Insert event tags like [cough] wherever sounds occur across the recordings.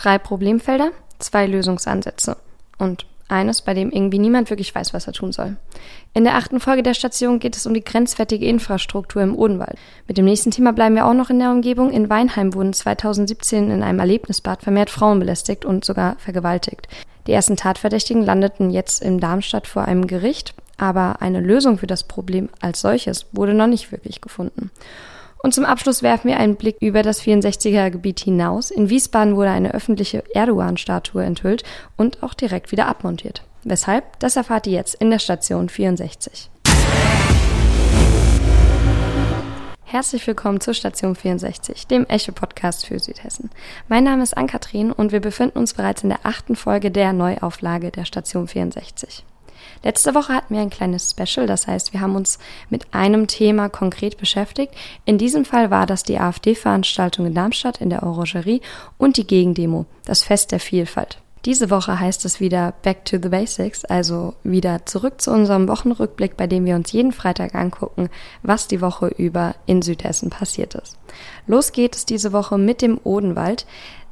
Drei Problemfelder, zwei Lösungsansätze und eines, bei dem irgendwie niemand wirklich weiß, was er tun soll. In der achten Folge der Station geht es um die grenzwertige Infrastruktur im Odenwald. Mit dem nächsten Thema bleiben wir auch noch in der Umgebung. In Weinheim wurden 2017 in einem Erlebnisbad vermehrt Frauen belästigt und sogar vergewaltigt. Die ersten Tatverdächtigen landeten jetzt in Darmstadt vor einem Gericht, aber eine Lösung für das Problem als solches wurde noch nicht wirklich gefunden. Und zum Abschluss werfen wir einen Blick über das 64er-Gebiet hinaus. In Wiesbaden wurde eine öffentliche Erdogan-Statue enthüllt und auch direkt wieder abmontiert. Weshalb? Das erfahrt ihr jetzt in der Station 64. Herzlich willkommen zur Station 64, dem Echo-Podcast für Südhessen. Mein Name ist Ann-Kathrin und wir befinden uns bereits in der achten Folge der Neuauflage der Station 64. Letzte Woche hatten wir ein kleines Special, das heißt, wir haben uns mit einem Thema konkret beschäftigt. In diesem Fall war das die AfD-Veranstaltung in Darmstadt in der Orangerie und die Gegendemo, das Fest der Vielfalt. Diese Woche heißt es wieder Back to the Basics, also wieder zurück zu unserem Wochenrückblick, bei dem wir uns jeden Freitag angucken, was die Woche über in Südhessen passiert ist. Los geht es diese Woche mit dem Odenwald.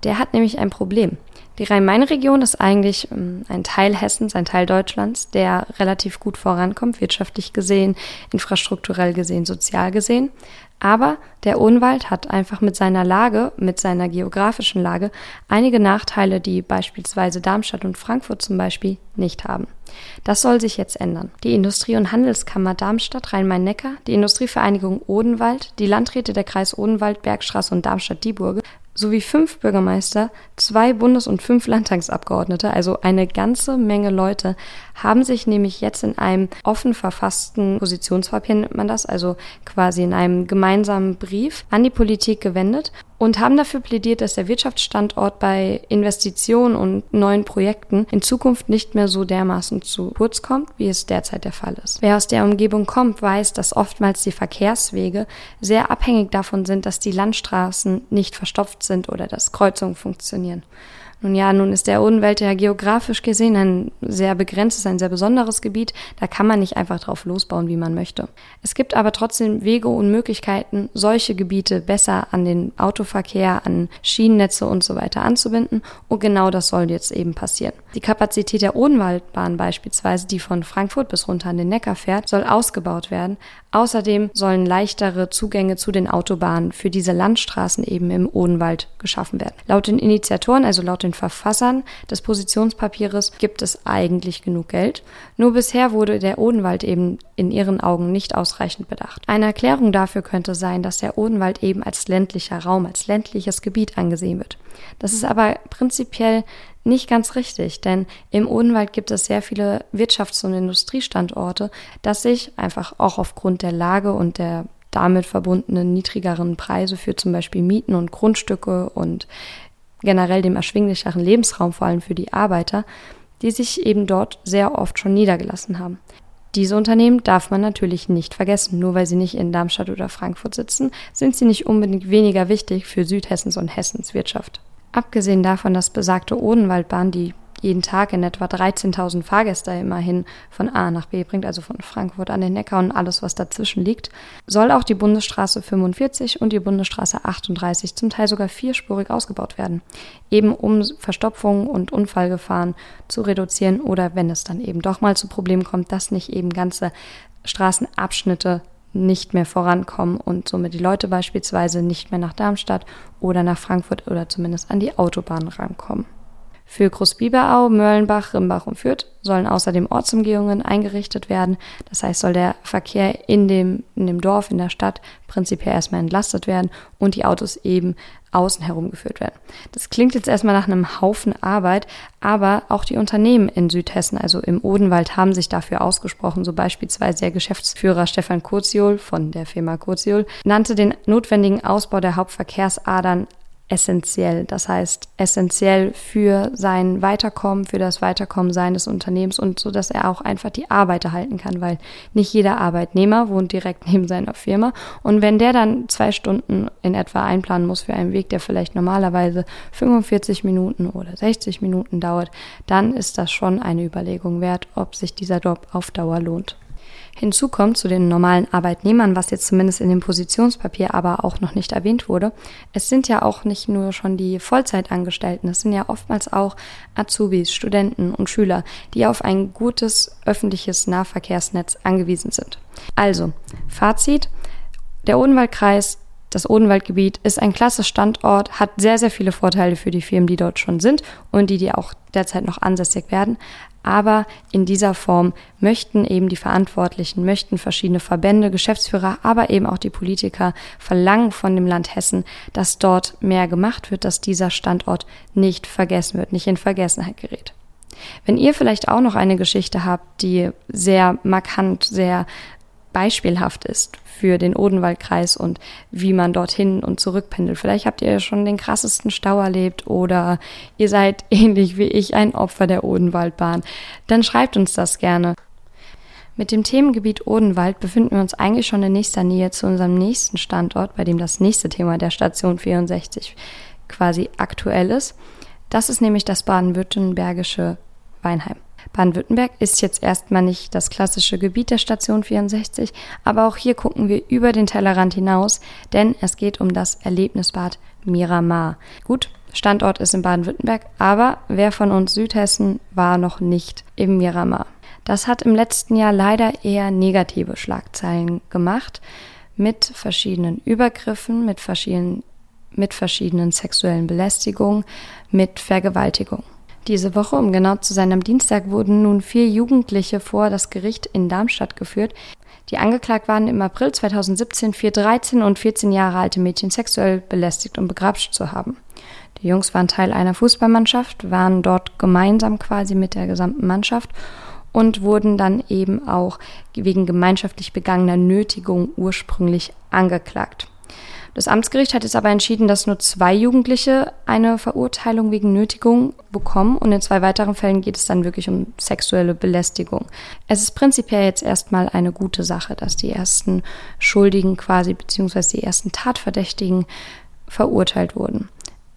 Der hat nämlich ein Problem. Die Rhein-Main-Region ist eigentlich ähm, ein Teil Hessens, ein Teil Deutschlands, der relativ gut vorankommt, wirtschaftlich gesehen, infrastrukturell gesehen, sozial gesehen. Aber der Odenwald hat einfach mit seiner Lage, mit seiner geografischen Lage, einige Nachteile, die beispielsweise Darmstadt und Frankfurt zum Beispiel nicht haben. Das soll sich jetzt ändern. Die Industrie- und Handelskammer Darmstadt Rhein-Main-Neckar, die Industrievereinigung Odenwald, die Landräte der Kreis Odenwald, Bergstraße und Darmstadt-Dieburge sowie fünf Bürgermeister, zwei Bundes- und fünf Landtagsabgeordnete, also eine ganze Menge Leute, haben sich nämlich jetzt in einem offen verfassten Positionspapier nennt man das, also quasi in einem gemeinsamen Brief an die Politik gewendet und haben dafür plädiert, dass der Wirtschaftsstandort bei Investitionen und neuen Projekten in Zukunft nicht mehr so dermaßen zu kurz kommt, wie es derzeit der Fall ist. Wer aus der Umgebung kommt, weiß, dass oftmals die Verkehrswege sehr abhängig davon sind, dass die Landstraßen nicht verstopft sind oder dass Kreuzungen funktionieren. Nun ja, nun ist der Odenwald ja geografisch gesehen ein sehr begrenztes, ein sehr besonderes Gebiet. Da kann man nicht einfach drauf losbauen, wie man möchte. Es gibt aber trotzdem Wege und Möglichkeiten, solche Gebiete besser an den Autoverkehr, an Schienennetze und so weiter anzubinden. Und genau das soll jetzt eben passieren. Die Kapazität der Odenwaldbahn beispielsweise, die von Frankfurt bis runter an den Neckar fährt, soll ausgebaut werden. Außerdem sollen leichtere Zugänge zu den Autobahnen für diese Landstraßen eben im Odenwald geschaffen werden. Laut den Initiatoren, also laut den Verfassern des Positionspapieres, gibt es eigentlich genug Geld. Nur bisher wurde der Odenwald eben in ihren Augen nicht ausreichend bedacht. Eine Erklärung dafür könnte sein, dass der Odenwald eben als ländlicher Raum, als ländliches Gebiet angesehen wird. Das ist aber prinzipiell nicht ganz richtig, denn im Odenwald gibt es sehr viele Wirtschafts- und Industriestandorte, dass sich einfach auch aufgrund der Lage und der damit verbundenen niedrigeren Preise für zum Beispiel Mieten und Grundstücke und generell dem erschwinglicheren Lebensraum, vor allem für die Arbeiter, die sich eben dort sehr oft schon niedergelassen haben. Diese Unternehmen darf man natürlich nicht vergessen. Nur weil sie nicht in Darmstadt oder Frankfurt sitzen, sind sie nicht unbedingt weniger wichtig für Südhessens und Hessens Wirtschaft. Abgesehen davon, dass besagte Odenwaldbahn, die jeden Tag in etwa 13.000 Fahrgäste immerhin von A nach B bringt, also von Frankfurt an den Neckar und alles, was dazwischen liegt, soll auch die Bundesstraße 45 und die Bundesstraße 38 zum Teil sogar vierspurig ausgebaut werden, eben um Verstopfungen und Unfallgefahren zu reduzieren oder wenn es dann eben doch mal zu Problemen kommt, dass nicht eben ganze Straßenabschnitte nicht mehr vorankommen und somit die Leute beispielsweise nicht mehr nach Darmstadt oder nach Frankfurt oder zumindest an die Autobahn rankommen. Für Großbiberau, Mörlenbach, Rimbach und Fürth sollen außerdem Ortsumgehungen eingerichtet werden. Das heißt, soll der Verkehr in dem, in dem Dorf, in der Stadt prinzipiell erstmal entlastet werden und die Autos eben außen herum geführt werden. Das klingt jetzt erstmal nach einem Haufen Arbeit, aber auch die Unternehmen in Südhessen, also im Odenwald, haben sich dafür ausgesprochen. So beispielsweise der Geschäftsführer Stefan Kurziol von der Firma Kurziol nannte den notwendigen Ausbau der Hauptverkehrsadern essentiell. Das heißt, essentiell für sein Weiterkommen, für das Weiterkommen seines Unternehmens und so, dass er auch einfach die Arbeiter halten kann, weil nicht jeder Arbeitnehmer wohnt direkt [laughs] neben seiner Firma. Und wenn der dann zwei Stunden in etwa einplanen muss für einen Weg, der vielleicht normalerweise 45 Minuten oder 60 Minuten dauert, dann ist das schon eine Überlegung wert, ob sich dieser Job auf Dauer lohnt. Hinzu kommt zu den normalen Arbeitnehmern, was jetzt zumindest in dem Positionspapier aber auch noch nicht erwähnt wurde, es sind ja auch nicht nur schon die Vollzeitangestellten, es sind ja oftmals auch Azubis, Studenten und Schüler, die auf ein gutes öffentliches Nahverkehrsnetz angewiesen sind. Also, Fazit, der Odenwaldkreis das Odenwaldgebiet ist ein klasse Standort, hat sehr, sehr viele Vorteile für die Firmen, die dort schon sind und die, die auch derzeit noch ansässig werden. Aber in dieser Form möchten eben die Verantwortlichen, möchten verschiedene Verbände, Geschäftsführer, aber eben auch die Politiker verlangen von dem Land Hessen, dass dort mehr gemacht wird, dass dieser Standort nicht vergessen wird, nicht in Vergessenheit gerät. Wenn ihr vielleicht auch noch eine Geschichte habt, die sehr markant, sehr beispielhaft ist für den Odenwaldkreis und wie man dorthin und zurück pendelt. Vielleicht habt ihr schon den krassesten Stau erlebt oder ihr seid [laughs] ähnlich wie ich ein Opfer der Odenwaldbahn. Dann schreibt uns das gerne. Mit dem Themengebiet Odenwald befinden wir uns eigentlich schon in nächster Nähe zu unserem nächsten Standort, bei dem das nächste Thema der Station 64 quasi aktuell ist. Das ist nämlich das baden-württembergische Weinheim. Baden-Württemberg ist jetzt erstmal nicht das klassische Gebiet der Station 64, aber auch hier gucken wir über den Tellerrand hinaus, denn es geht um das Erlebnisbad Miramar. Gut, Standort ist in Baden-Württemberg, aber wer von uns Südhessen war noch nicht im Miramar? Das hat im letzten Jahr leider eher negative Schlagzeilen gemacht mit verschiedenen Übergriffen, mit verschiedenen, mit verschiedenen sexuellen Belästigungen, mit Vergewaltigung. Diese Woche, um genau zu sein, am Dienstag wurden nun vier Jugendliche vor das Gericht in Darmstadt geführt, die angeklagt waren, im April 2017 vier 13 und 14 Jahre alte Mädchen sexuell belästigt und begrapscht zu haben. Die Jungs waren Teil einer Fußballmannschaft, waren dort gemeinsam quasi mit der gesamten Mannschaft und wurden dann eben auch wegen gemeinschaftlich begangener Nötigung ursprünglich angeklagt. Das Amtsgericht hat jetzt aber entschieden, dass nur zwei Jugendliche eine Verurteilung wegen Nötigung bekommen und in zwei weiteren Fällen geht es dann wirklich um sexuelle Belästigung. Es ist prinzipiell jetzt erstmal eine gute Sache, dass die ersten Schuldigen quasi beziehungsweise die ersten Tatverdächtigen verurteilt wurden.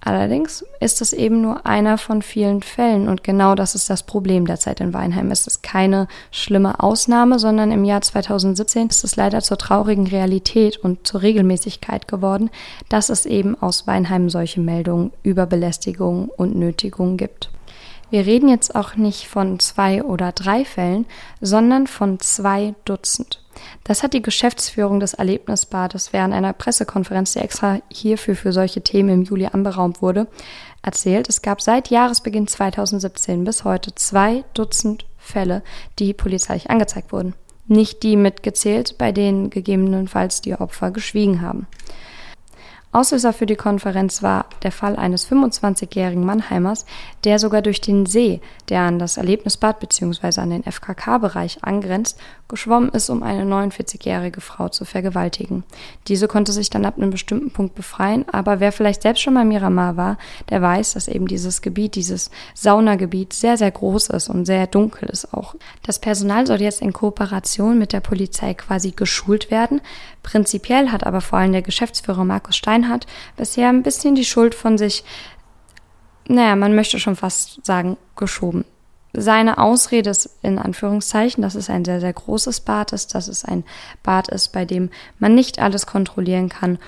Allerdings ist es eben nur einer von vielen Fällen und genau das ist das Problem derzeit in Weinheim. Es ist keine schlimme Ausnahme, sondern im Jahr 2017 ist es leider zur traurigen Realität und zur Regelmäßigkeit geworden, dass es eben aus Weinheim solche Meldungen über Belästigung und Nötigung gibt. Wir reden jetzt auch nicht von zwei oder drei Fällen, sondern von zwei Dutzend. Das hat die Geschäftsführung des Erlebnisbades während einer Pressekonferenz, die extra hierfür für solche Themen im Juli anberaumt wurde, erzählt. Es gab seit Jahresbeginn 2017 bis heute zwei Dutzend Fälle, die polizeilich angezeigt wurden. Nicht die mitgezählt, bei denen gegebenenfalls die Opfer geschwiegen haben. Auslöser für die Konferenz war der Fall eines 25-jährigen Mannheimers, der sogar durch den See, der an das Erlebnisbad bzw. an den FKK-Bereich angrenzt, geschwommen ist, um eine 49-jährige Frau zu vergewaltigen. Diese konnte sich dann ab einem bestimmten Punkt befreien, aber wer vielleicht selbst schon mal Miramar war, der weiß, dass eben dieses Gebiet, dieses Saunagebiet sehr, sehr groß ist und sehr dunkel ist auch. Das Personal soll jetzt in Kooperation mit der Polizei quasi geschult werden. Prinzipiell hat aber vor allem der Geschäftsführer Markus Stein Reinhardt bisher ein bisschen die Schuld von sich, naja, man möchte schon fast sagen, geschoben. Seine Ausrede ist in Anführungszeichen, dass es ein sehr, sehr großes Bad ist, dass es ein Bad ist, bei dem man nicht alles kontrollieren kann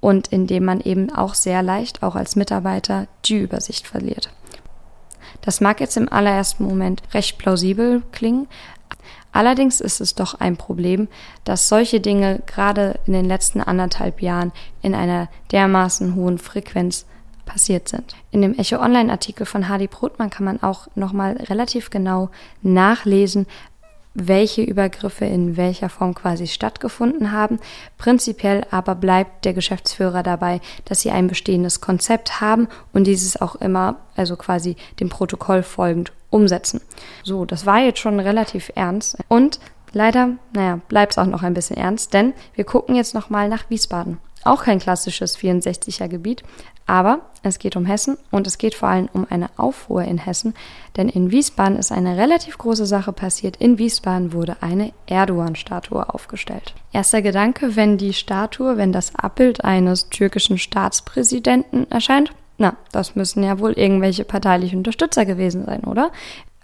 und in dem man eben auch sehr leicht, auch als Mitarbeiter, die Übersicht verliert. Das mag jetzt im allerersten Moment recht plausibel klingen, Allerdings ist es doch ein Problem, dass solche Dinge gerade in den letzten anderthalb Jahren in einer dermaßen hohen Frequenz passiert sind. In dem Echo Online Artikel von Hardy Brotmann kann man auch nochmal relativ genau nachlesen, welche Übergriffe in welcher Form quasi stattgefunden haben. Prinzipiell aber bleibt der Geschäftsführer dabei, dass sie ein bestehendes Konzept haben und dieses auch immer, also quasi dem Protokoll folgend umsetzen. So, das war jetzt schon relativ ernst und leider, naja, bleibt es auch noch ein bisschen ernst, denn wir gucken jetzt nochmal nach Wiesbaden. Auch kein klassisches 64er Gebiet, aber es geht um Hessen und es geht vor allem um eine Aufruhr in Hessen, denn in Wiesbaden ist eine relativ große Sache passiert. In Wiesbaden wurde eine Erdogan-Statue aufgestellt. Erster Gedanke, wenn die Statue, wenn das Abbild eines türkischen Staatspräsidenten erscheint, na, das müssen ja wohl irgendwelche parteiliche Unterstützer gewesen sein, oder?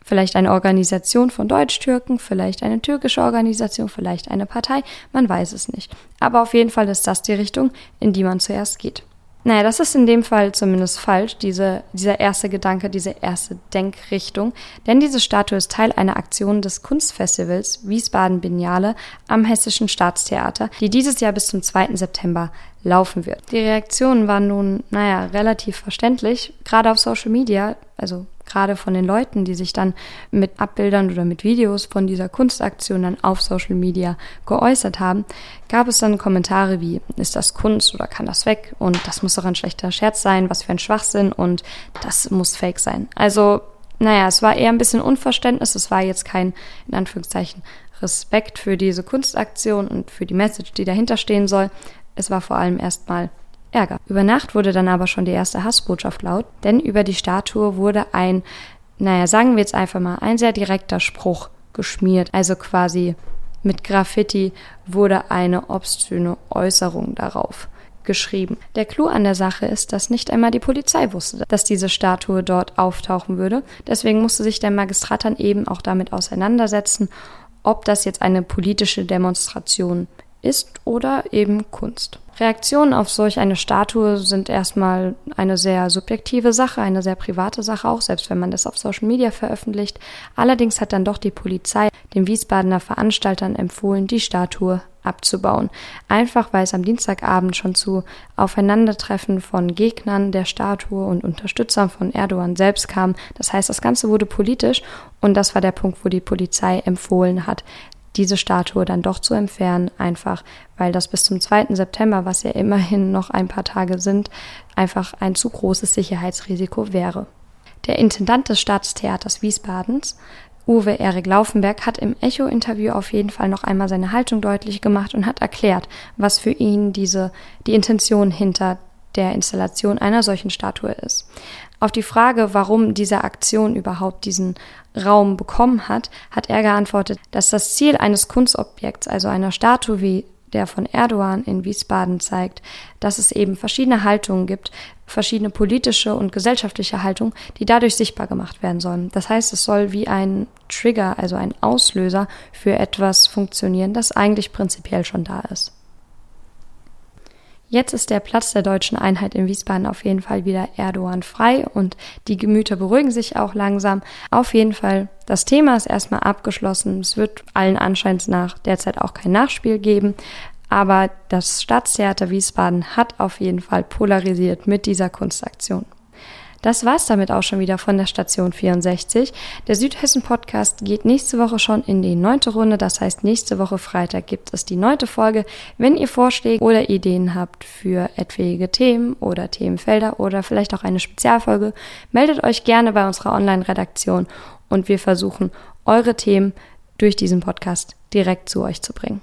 Vielleicht eine Organisation von Deutsch-Türken, vielleicht eine türkische Organisation, vielleicht eine Partei, man weiß es nicht. Aber auf jeden Fall ist das die Richtung, in die man zuerst geht. Naja, das ist in dem Fall zumindest falsch, diese, dieser erste Gedanke, diese erste Denkrichtung. Denn diese Statue ist Teil einer Aktion des Kunstfestivals Wiesbaden Biennale am Hessischen Staatstheater, die dieses Jahr bis zum 2. September laufen wird. Die Reaktionen waren nun, naja, relativ verständlich, gerade auf Social Media, also gerade von den Leuten, die sich dann mit Abbildern oder mit Videos von dieser Kunstaktion dann auf Social Media geäußert haben, gab es dann Kommentare wie, ist das Kunst oder kann das weg? Und das muss doch ein schlechter Scherz sein, was für ein Schwachsinn und das muss fake sein. Also, naja, es war eher ein bisschen Unverständnis, es war jetzt kein, in Anführungszeichen, Respekt für diese Kunstaktion und für die Message, die dahinter stehen soll. Es war vor allem erstmal Ärger. Über Nacht wurde dann aber schon die erste Hassbotschaft laut, denn über die Statue wurde ein, naja, sagen wir jetzt einfach mal, ein sehr direkter Spruch geschmiert. Also quasi mit Graffiti wurde eine obszöne Äußerung darauf geschrieben. Der Clou an der Sache ist, dass nicht einmal die Polizei wusste, dass diese Statue dort auftauchen würde. Deswegen musste sich der Magistrat dann eben auch damit auseinandersetzen, ob das jetzt eine politische Demonstration ist oder eben Kunst. Reaktionen auf solch eine Statue sind erstmal eine sehr subjektive Sache, eine sehr private Sache, auch selbst wenn man das auf Social Media veröffentlicht. Allerdings hat dann doch die Polizei den Wiesbadener Veranstaltern empfohlen, die Statue abzubauen. Einfach weil es am Dienstagabend schon zu Aufeinandertreffen von Gegnern der Statue und Unterstützern von Erdogan selbst kam. Das heißt, das Ganze wurde politisch und das war der Punkt, wo die Polizei empfohlen hat, diese Statue dann doch zu entfernen, einfach weil das bis zum 2. September, was ja immerhin noch ein paar Tage sind, einfach ein zu großes Sicherheitsrisiko wäre. Der Intendant des Staatstheaters Wiesbadens, Uwe Erik Laufenberg, hat im Echo-Interview auf jeden Fall noch einmal seine Haltung deutlich gemacht und hat erklärt, was für ihn diese, die Intention hinter der Installation einer solchen Statue ist. Auf die Frage, warum diese Aktion überhaupt diesen Raum bekommen hat, hat er geantwortet, dass das Ziel eines Kunstobjekts, also einer Statue wie der von Erdogan in Wiesbaden zeigt, dass es eben verschiedene Haltungen gibt, verschiedene politische und gesellschaftliche Haltungen, die dadurch sichtbar gemacht werden sollen. Das heißt, es soll wie ein Trigger, also ein Auslöser für etwas funktionieren, das eigentlich prinzipiell schon da ist. Jetzt ist der Platz der deutschen Einheit in Wiesbaden auf jeden Fall wieder Erdogan frei und die Gemüter beruhigen sich auch langsam. Auf jeden Fall, das Thema ist erstmal abgeschlossen. Es wird allen Anscheins nach derzeit auch kein Nachspiel geben. Aber das Staatstheater Wiesbaden hat auf jeden Fall polarisiert mit dieser Kunstaktion. Das war's damit auch schon wieder von der Station 64. Der Südhessen-Podcast geht nächste Woche schon in die neunte Runde. Das heißt, nächste Woche Freitag gibt es die neunte Folge. Wenn ihr Vorschläge oder Ideen habt für etwaige Themen oder Themenfelder oder vielleicht auch eine Spezialfolge, meldet euch gerne bei unserer Online-Redaktion und wir versuchen, eure Themen durch diesen Podcast direkt zu euch zu bringen.